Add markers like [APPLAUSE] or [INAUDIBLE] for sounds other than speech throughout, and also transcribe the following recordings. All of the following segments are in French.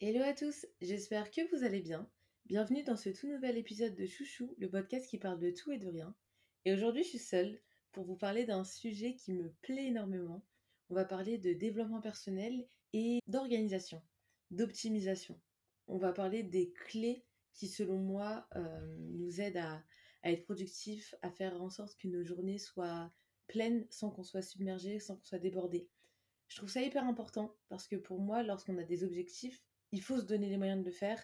Hello à tous, j'espère que vous allez bien. Bienvenue dans ce tout nouvel épisode de Chouchou, le podcast qui parle de tout et de rien. Et aujourd'hui, je suis seule pour vous parler d'un sujet qui me plaît énormément. On va parler de développement personnel et d'organisation, d'optimisation. On va parler des clés qui, selon moi, euh, nous aident à, à être productifs, à faire en sorte que nos journées soient pleines sans qu'on soit submergé, sans qu'on soit débordé. Je trouve ça hyper important parce que pour moi, lorsqu'on a des objectifs, il faut se donner les moyens de le faire.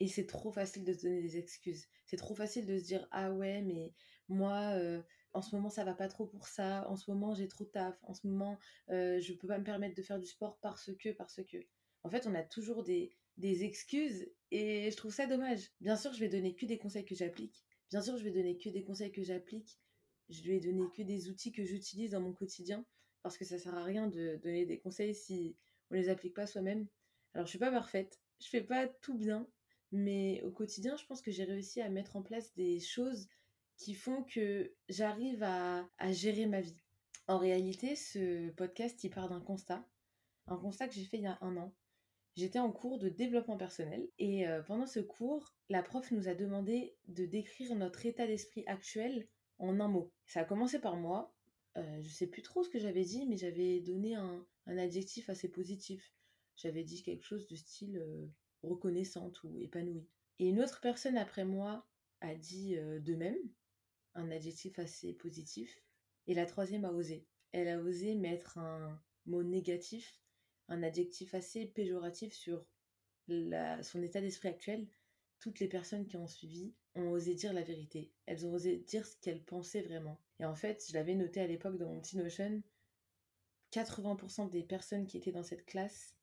Et c'est trop facile de se donner des excuses. C'est trop facile de se dire ah ouais mais moi euh, en ce moment ça va pas trop pour ça. En ce moment j'ai trop de taf. En ce moment euh, je peux pas me permettre de faire du sport parce que parce que. En fait on a toujours des, excuses et je trouve ça dommage. Bien sûr je vais donner que des conseils que j'applique. Bien sûr je vais donner que des conseils que j'applique. Je vais donner que des outils que j'utilise dans mon quotidien parce que ça sert à rien de donner des conseils si on les applique pas soi-même. Alors, je suis pas parfaite, je fais pas tout bien, mais au quotidien, je pense que j'ai réussi à mettre en place des choses qui font que j'arrive à, gérer ma vie. En réalité, ce podcast, il part d'un constat, un constat que j'ai fait il y a un an. J'étais en cours de développement personnel et euh, pendant ce cours, la prof nous a demandé de décrire notre état d'esprit actuel en un mot. Ça a commencé par moi. Euh, je sais plus trop ce que j'avais dit, mais j'avais donné un adjectif assez positif j'avais dit quelque chose du style reconnaissante ou épanouie. Et une autre personne après moi a dit euh, de même, un adjectif assez positif. Et la troisième a osé. Elle a osé mettre un mot négatif, un adjectif assez péjoratif sur son état d'esprit actuel. Toutes les personnes qui ont suivi ont osé dire la vérité. Elles ont osé dire ce qu'elles pensaient vraiment. Et en fait, je l'avais noté à l'époque dans mon petit Notion, 80% des personnes qui étaient dans cette classe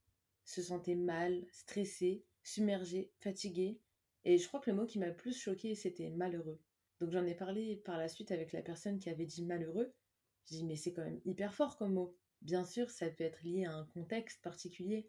se sentait mal, stressé, submergé, fatigué. Et je crois que le mot qui m'a plus choqué, c'était malheureux. Donc j'en ai parlé par la suite avec la personne qui avait dit malheureux. Je dis mais c'est quand même hyper fort comme mot. Bien sûr, ça peut être lié à un contexte particulier.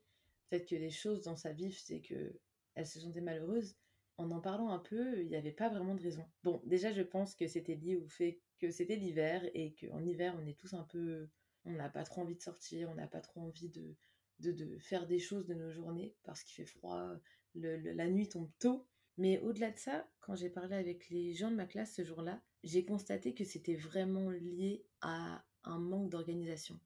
Peut-être que les choses dans sa vie, c'est que elle se sentait malheureuse. En en parlant un peu, il n'y avait pas vraiment de raison. Bon, déjà, je pense que c'était lié au fait que c'était l'hiver et qu'en hiver, on est tous un peu. On n'a pas trop envie de sortir, on n'a pas trop envie de, de, faire des choses de nos journées parce qu'il fait froid, la nuit tombe tôt. Mais au-delà de ça, quand j'ai parlé avec les gens de ma classe ce jour-là, j'ai constaté que c'était vraiment lié à un manque d'organisation.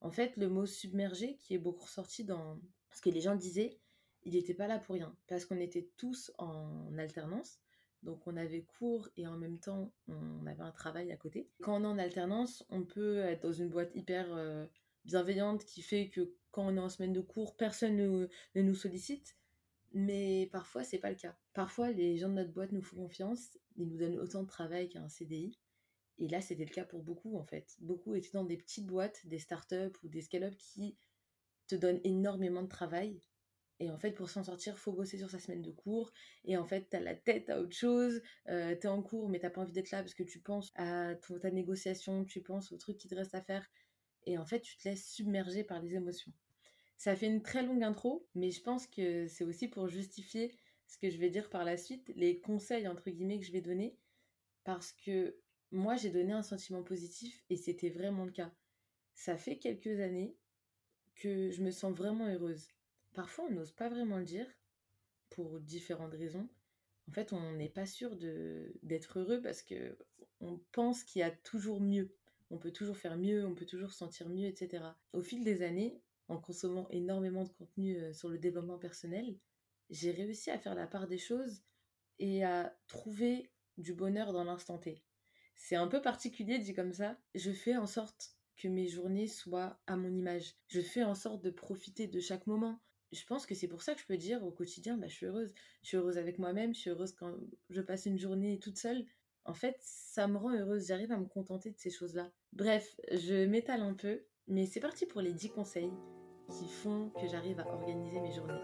En fait, le mot submergé, qui est beaucoup ressorti dans... Parce que les gens disaient, il n'était pas là pour rien. Parce qu'on était tous en alternance. Donc on avait cours et en même temps on avait un travail à côté. Quand on est en alternance, on peut être dans une boîte hyper euh, bienveillante qui fait que quand on est en semaine de cours, personne ne, nous sollicite. Mais parfois, c'est pas le cas. Parfois, les gens de notre boîte nous font confiance, ils nous donnent autant de travail qu'un CDI. Et là, c'était le cas pour beaucoup, en fait. Beaucoup étaient dans des petites boîtes, des startups ou des scale-up qui te donnent énormément de travail. Et en fait, pour s'en sortir, faut bosser sur sa semaine de cours. Et en fait, t'as la tête à autre chose. Euh, t'es en cours, mais t'as pas envie d'être là parce que tu penses à ta négociation, tu penses au truc qui te reste à faire et en fait tu te laisses submerger par les émotions. Ça fait une très longue intro, mais je pense que c'est aussi pour justifier ce que je vais dire par la suite, les conseils entre guillemets que je vais donner, parce que moi j'ai donné un sentiment positif et c'était vraiment le cas. Ça fait quelques années que je me sens vraiment heureuse. Parfois on n'ose pas vraiment le dire, pour différentes raisons. En fait, on n'est pas sûr d'être heureux parce que on pense qu'il y a toujours mieux on peut toujours faire mieux, on peut toujours se sentir mieux, etc. Au fil des années, en consommant énormément de contenu euh, sur le développement personnel, j'ai réussi à faire la part des choses et à trouver du bonheur dans l'instant T. C'est un peu particulier dit comme ça. Je fais en sorte que mes journées soient à mon image. Je fais en sorte de profiter de chaque moment. Je pense que c'est pour ça que je peux dire au quotidien, bah, je suis heureuse. Je suis heureuse avec moi-même, je suis heureuse quand je passe une journée toute seule en fait, ça me rend heureuse, j'arrive à me contenter de ces choses-là. Bref, je m'étale un peu, mais c'est parti pour les 10 conseils qui font que j'arrive à organiser mes journées.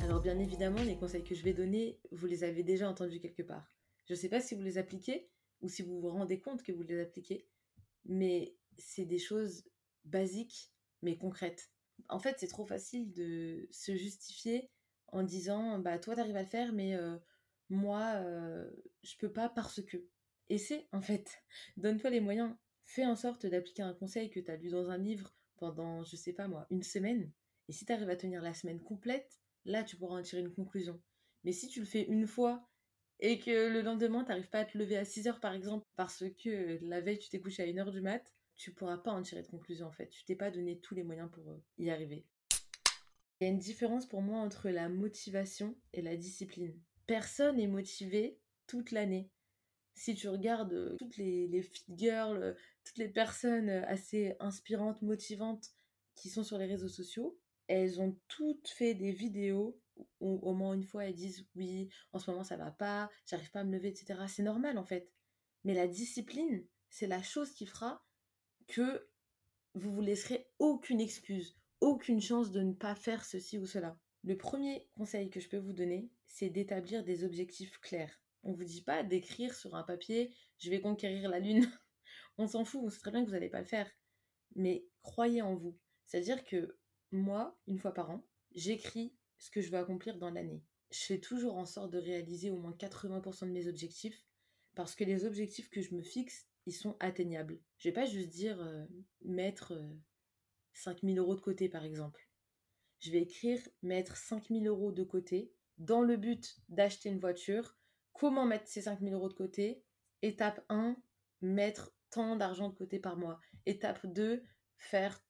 Alors bien évidemment, les conseils que je vais donner, vous les avez déjà entendus quelque part. Je ne sais pas si vous les appliquez ou si vous vous rendez compte que vous les appliquez, mais c'est des choses basiques mais concrètes. En fait, c'est trop facile de se justifier en disant bah toi t'arrives à le faire mais euh, moi je peux pas parce que essaie en fait [LAUGHS] donne-toi les moyens fais en sorte d'appliquer un conseil que tu as lu dans un livre pendant, je sais pas moi, une semaine. Et si tu arrives à tenir la semaine complète, là, tu pourras en tirer une conclusion. Mais si tu le fais une fois et que le lendemain, tu n'arrives pas à te lever à 6 heures, par exemple, parce que la veille, tu t'es couché à 1 heure du mat, tu pourras pas en tirer de conclusion, en fait. Tu t'es pas donné tous les moyens pour y arriver. Il y a une différence pour moi entre la motivation et la discipline. Personne n'est motivé toute l'année. Si tu regardes euh, toutes les, les fit girls, euh, toutes les personnes assez inspirantes, motivantes qui sont sur les réseaux sociaux, elles ont toutes fait des vidéos où au moins une fois elles disent oui, en ce moment ça va pas, j'arrive pas à me lever, etc. C'est normal en fait. Mais la discipline, c'est la chose qui fera que vous vous laisserez aucune excuse, aucune chance de ne pas faire ceci ou cela. Le premier conseil que je peux vous donner, c'est d'établir des objectifs clairs. On vous dit pas d'écrire sur un papier je vais conquérir la lune. [LAUGHS] on s'en fout, on sait très bien que vous n'allez pas le faire. Mais croyez en vous. C'est-à-dire que moi, une fois par an, j'écris ce que je veux accomplir dans l'année. Je fais toujours en sorte de réaliser au moins 80% de mes objectifs parce que les objectifs que je me fixe, ils sont atteignables. Je vais pas juste dire euh, mettre 5000 euh, euros de côté par exemple. Je vais écrire mettre 5000 euros de côté dans le but d'acheter une voiture. Comment mettre ces 5000 euros de côté? Étape 1, mettre tant d'argent de côté par mois. Étape 2, faire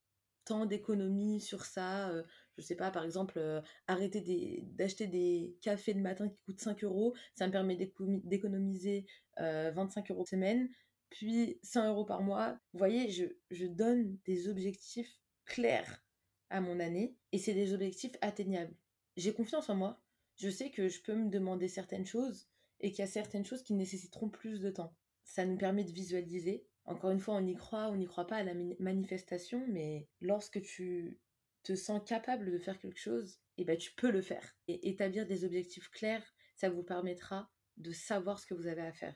tant d'économies sur ça. Euh, je sais pas, par exemple, euh, arrêter d'acheter des cafés de matin qui coûtent 5 euros, ça me permet d'économiser 25 euh, euros semaine, puis 100 euros par mois. Vous voyez, je donne des objectifs clairs à mon année et c'est des objectifs atteignables. J'ai confiance en moi, je sais que je peux me demander certaines choses et qu'il y a certaines choses qui nécessiteront plus de temps. Ça nous permet de visualiser encore une fois, on y croit, on n'y croit pas à la manifestation, mais lorsque tu te sens capable de faire quelque chose, eh ben, tu peux le faire. Et établir des objectifs clairs, ça vous permettra de savoir ce que vous avez à faire.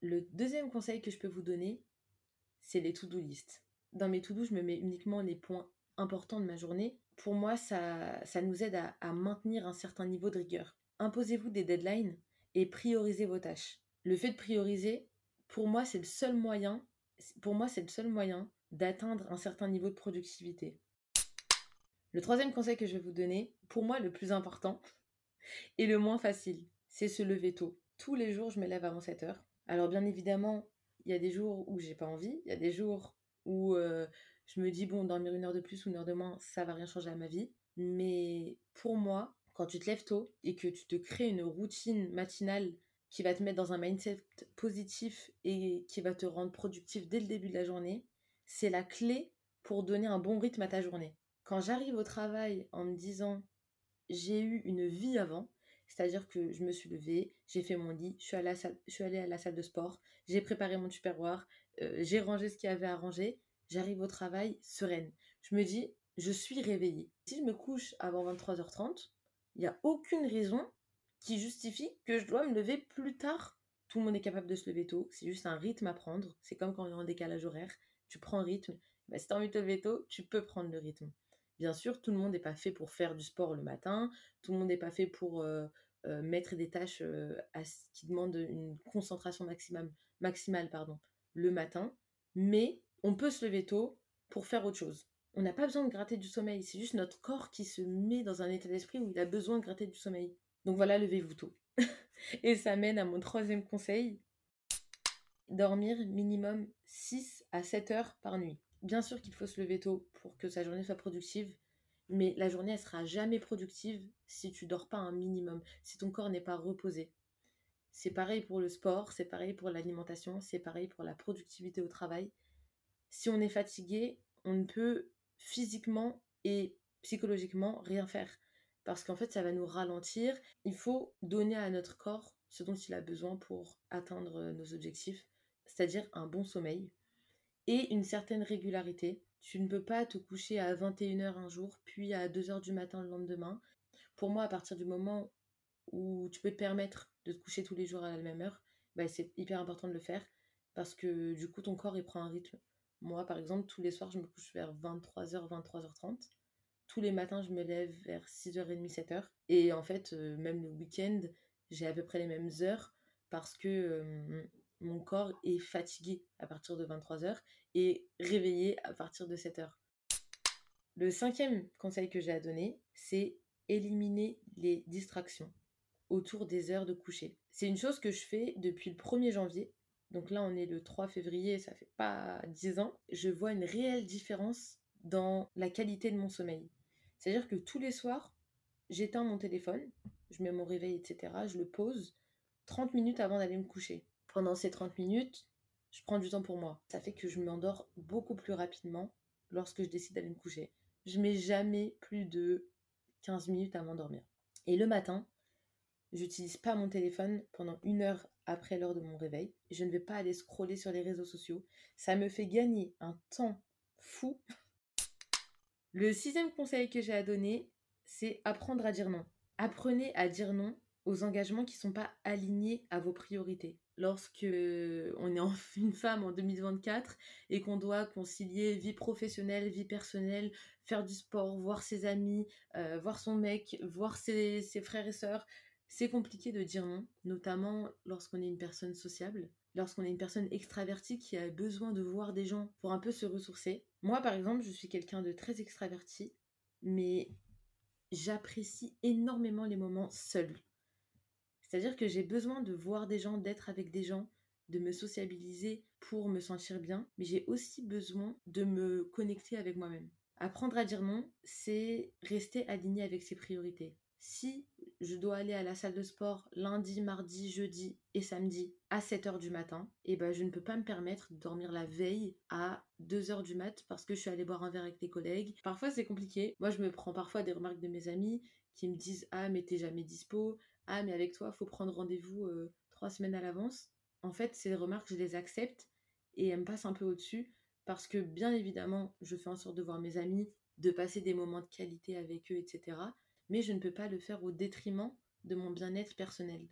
Le deuxième conseil que je peux vous donner, c'est les to-do list. Dans mes to-do, je me mets uniquement les points importants de ma journée. Pour moi, ça, ça nous aide à, à maintenir un certain niveau de rigueur. Imposez-vous des deadlines et priorisez vos tâches. Le fait de prioriser, pour moi, c'est le seul moyen, pour moi, c'est le seul moyen d'atteindre un certain niveau de productivité. Le troisième conseil que je vais vous donner, pour moi le plus important [LAUGHS] et le moins facile, c'est se lever tôt. Tous les jours, je me lève avant 7 heures. Alors bien évidemment, il y a des jours où j'ai pas envie, il y a des jours où euh, je me dis bon, dormir une heure de plus ou une heure de moins, ça va rien changer à ma vie. Mais pour moi, quand tu te lèves tôt et que tu te crées une routine matinale qui va te mettre dans un mindset positif et qui va te rendre productif dès le début de la journée, c'est la clé pour donner un bon rythme à ta journée. Quand j'arrive au travail en me disant j'ai eu une vie avant, c'est-à-dire que je me suis levée, j'ai fait mon lit, je suis allée à la salle, de sport, j'ai préparé mon tupperware, euh, j'ai rangé ce qu'il y avait à ranger, j'arrive au travail sereine. Je me dis, je suis réveillée. Si je me couche avant 23h30, il n'y a aucune raison qui justifie que je dois me lever plus tard. Tout le monde est capable de se lever tôt, c'est juste un rythme à prendre. C'est comme quand on est en décalage horaire, tu prends un rythme. Bah, si tu as envie de te lever tôt, tu peux prendre le rythme. Bien sûr, tout le monde n'est pas fait pour faire du sport le matin, tout le monde n'est pas fait pour euh, euh, mettre des tâches euh, qui demandent une concentration maximum, maximale pardon, le matin, mais on peut se lever tôt pour faire autre chose. On n'a pas besoin de gratter du sommeil, c'est juste notre corps qui se met dans un état d'esprit où il a besoin de gratter du sommeil. Donc voilà, levez-vous tôt. [LAUGHS] Et ça mène à mon troisième conseil. Dormir minimum 6 à 7 heures par nuit. Bien sûr qu'il faut se lever tôt pour que sa journée soit productive, mais la journée, elle sera jamais productive si tu dors pas un minimum, si ton corps n'est pas reposé. C'est pareil pour le sport, c'est pareil pour l'alimentation, c'est pareil pour la productivité au travail. Si on est fatigué, on ne peut physiquement et psychologiquement rien faire parce qu'en fait ça va nous ralentir. Il faut donner à notre corps ce dont il a besoin pour atteindre nos objectifs, c'est-à-dire un bon sommeil et une certaine régularité. Tu ne peux pas te coucher à 21h un jour, puis à 2h du matin le lendemain. Pour moi, à partir du moment où tu peux te permettre de te coucher tous les jours à la même heure, bah, c'est hyper important de le faire parce que du coup ton corps il prend un rythme. Moi par exemple, tous les soirs je me couche vers 23h, 23h30 tous les matins, je me lève vers 6h30, 7h. Et en fait, euh, même le week-end, j'ai à peu près les mêmes heures parce que euh, mon corps est fatigué à partir de 23h et réveillé à partir de 7h. Le cinquième conseil que j'ai à donner, c'est éliminer les distractions autour des heures de coucher. C'est une chose que je fais depuis le 1er janvier. Donc là, on est le 3 février, ça fait pas 10 ans. Je vois une réelle différence dans la qualité de mon sommeil. C'est-à-dire que tous les soirs, j'éteins mon téléphone, je mets mon réveil, etc. Je le pose 30 minutes avant d'aller me coucher. Pendant ces 30 minutes, je prends du temps pour moi. Ça fait que je m'endors beaucoup plus rapidement lorsque je décide d'aller me coucher. Je mets jamais plus de 15 minutes à m'endormir. Et le matin, j'utilise pas mon téléphone pendant une heure après l'heure de mon réveil. Je ne vais pas aller scroller sur les réseaux sociaux. Ça me fait gagner un temps fou. Le sixième conseil que j'ai à donner, c'est apprendre à dire non. Apprenez à dire non aux engagements qui ne sont pas alignés à vos priorités. Lorsque on est [LAUGHS] une femme en 2024 et qu'on doit concilier vie professionnelle, vie personnelle, faire du sport, voir ses amis, euh, voir son mec, voir ses, ses frères et sœurs, c'est compliqué de dire non, notamment lorsqu'on est une personne sociable, lorsqu'on est une personne extravertie qui a besoin de voir des gens pour un peu se ressourcer. Moi, par exemple, je suis quelqu'un de très extraverti, mais j'apprécie énormément les moments seuls. C'est-à-dire que j'ai besoin de voir des gens, d'être avec des gens, de me sociabiliser pour me sentir bien, mais j'ai aussi besoin de me connecter avec moi-même. Apprendre à dire non, c'est rester aligné avec ses priorités. Si je dois aller à la salle de sport lundi, mardi, jeudi et samedi à 7h du matin, et eh ben je ne peux pas me permettre de dormir la veille à 2h du mat parce que je suis allée boire un verre avec des collègues. Parfois c'est compliqué. Moi je me prends parfois des remarques de mes amis qui me disent "Ah mais t'es jamais dispo, ah mais avec toi faut prendre rendez-vous euh, trois semaines à l'avance." En fait, ces remarques, je les accepte et elles me passent un peu au-dessus parce que bien évidemment, je fais en sorte de voir mes amis, de passer des moments de qualité avec eux, etc mais je ne peux pas le faire au détriment de mon bien-être personnel.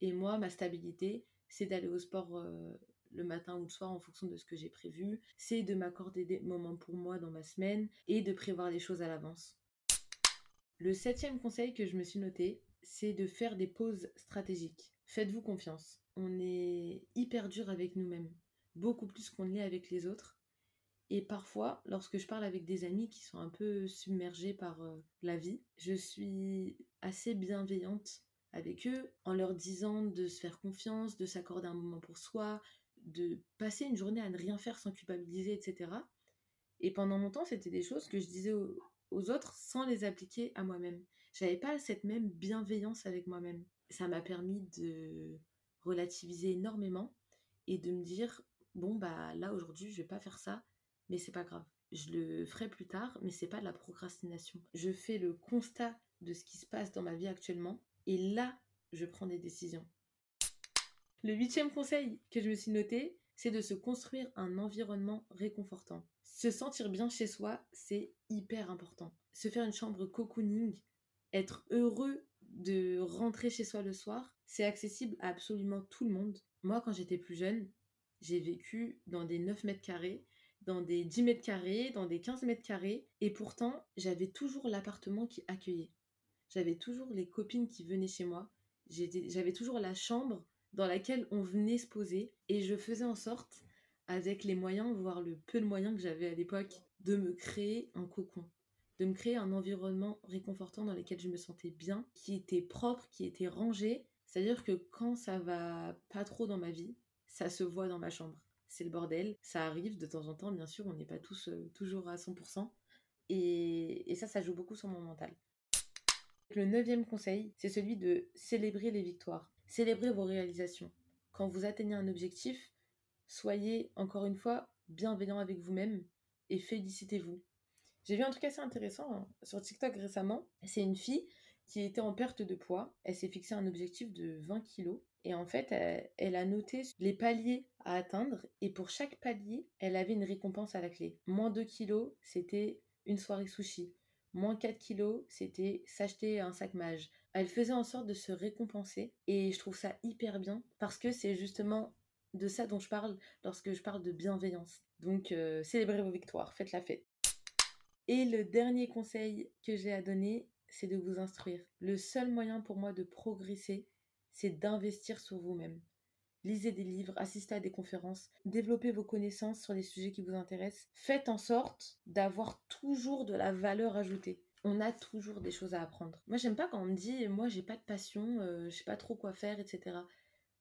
Et moi, ma stabilité, c'est d'aller au sport euh, le matin ou le soir en fonction de ce que j'ai prévu, c'est de m'accorder des moments pour moi dans ma semaine et de prévoir les choses à l'avance. Le septième conseil que je me suis noté, c'est de faire des pauses stratégiques. Faites-vous confiance. On est hyper dur avec nous-mêmes, beaucoup plus qu'on l'est avec les autres. Et parfois, lorsque je parle avec des amis qui sont un peu submergés par euh, la vie, je suis assez bienveillante avec eux en leur disant de se faire confiance, de s'accorder un moment pour soi, de passer une journée à ne rien faire sans culpabiliser, etc. Et pendant longtemps, c'était des choses que je disais aux, aux autres sans les appliquer à moi-même. J'avais pas cette même bienveillance avec moi-même. Ça m'a permis de relativiser énormément et de me dire bon bah là aujourd'hui je vais pas faire ça mais c'est pas grave. Je le ferai plus tard, mais c'est pas de la procrastination. Je fais le constat de ce qui se passe dans ma vie actuellement et là, je prends des décisions. Le huitième conseil que je me suis noté, c'est de se construire un environnement réconfortant. Se sentir bien chez soi, c'est hyper important. Se faire une chambre cocooning, être heureux de rentrer chez soi le soir, c'est accessible à absolument tout le monde. Moi, quand j'étais plus jeune, j'ai vécu dans des 9 mètres carrés dans des 10 mètres carrés, dans des 15 mètres carrés, et pourtant j'avais toujours l'appartement qui accueillait. J'avais toujours les copines qui venaient chez moi, j'avais toujours la chambre dans laquelle on venait se poser, et je faisais en sorte, avec les moyens, voire le peu de moyens que j'avais à l'époque, de me créer un cocon, de me créer un environnement réconfortant dans lequel je me sentais bien, qui était propre, qui était rangé. C'est-à-dire que quand ça va pas trop dans ma vie, ça se voit dans ma chambre c'est le bordel. Ça arrive de temps en temps, bien sûr, on n'est pas tous euh, toujours à 100%. Et, et ça, ça joue beaucoup sur mon mental. Le neuvième conseil, c'est celui de célébrer les victoires. Célébrer vos réalisations. Quand vous atteignez un objectif, soyez encore une fois bienveillant avec vous-même et félicitez-vous. J'ai vu un truc assez intéressant hein, sur TikTok récemment. C'est une fille qui était en perte de poids. Elle s'est fixé un objectif de 20 kilos. Et en fait, elle, a noté les paliers à atteindre. Et pour chaque palier, elle avait une récompense à la clé. Moins 2 kilos, c'était une soirée sushi. Moins 4 kilos, c'était s'acheter un sac mage. Elle faisait en sorte de se récompenser. Et je trouve ça hyper bien parce que c'est justement de ça dont je parle lorsque je parle de bienveillance. Donc, euh, célébrez vos victoires, faites la fête. Et le dernier conseil que j'ai à donner, c'est de vous instruire. Le seul moyen pour moi de progresser, c'est d'investir sur vous-même. Lisez des livres, assistez à des conférences, développez vos connaissances sur les sujets qui vous intéressent. Faites en sorte d'avoir toujours de la valeur ajoutée. On a toujours des choses à apprendre. Moi, j'aime pas quand on me dit, moi, j'ai pas de passion, euh, je sais pas trop quoi faire, etc.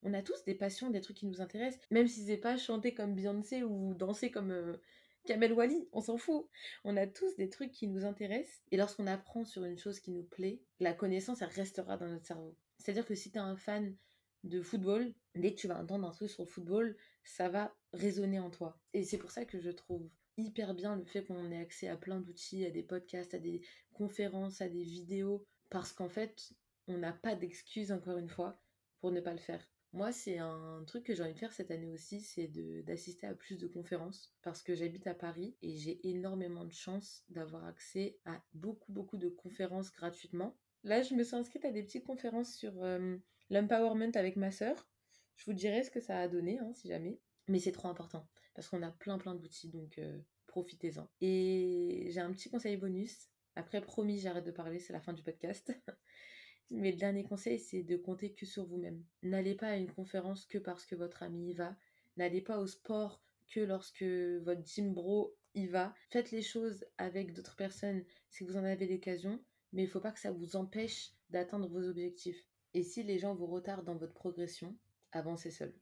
On a tous des passions, des trucs qui nous intéressent, même si c'est pas chanter comme Beyoncé ou danser comme euh, Kamel Wally, on s'en fout. On a tous des trucs qui nous intéressent, et lorsqu'on apprend sur une chose qui nous plaît, la connaissance, elle restera dans notre cerveau. C'est-à-dire que si tu es un fan de football, dès que tu vas entendre un truc sur le football, ça va résonner en toi. Et c'est pour ça que je trouve hyper bien le fait qu'on ait accès à plein d'outils, à des podcasts, à des conférences, à des vidéos, parce qu'en fait, on n'a pas d'excuses, encore une fois, pour ne pas le faire. Moi, c'est un truc que j'ai envie de faire cette année aussi, c'est d'assister à plus de conférences, parce que j'habite à Paris et j'ai énormément de chance d'avoir accès à beaucoup, beaucoup de conférences gratuitement. Là, je me suis inscrite à des petites conférences sur euh, l'empowerment avec ma sœur. Je vous dirai ce que ça a donné, hein, si jamais. Mais c'est trop important parce qu'on a plein plein d'outils, donc euh, profitez-en. Et j'ai un petit conseil bonus. Après, promis, j'arrête de parler, c'est la fin du podcast. [LAUGHS] Mais le dernier conseil, c'est de compter que sur vous-même. N'allez pas à une conférence que parce que votre ami y va. N'allez pas au sport que lorsque votre gym bro y va. Faites les choses avec d'autres personnes si vous en avez l'occasion, mais il ne faut pas que ça vous empêche d'atteindre vos objectifs. Et si les gens vous retardent dans votre progression, avancez seul.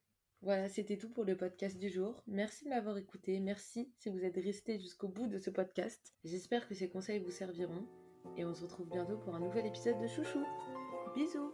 Voilà, c'était tout pour le podcast du jour. Merci de m'avoir écouté. Merci si vous êtes resté jusqu'au bout de ce podcast. J'espère que ces conseils vous serviront. Et on se retrouve bientôt pour un nouvel épisode de Chouchou. Bisous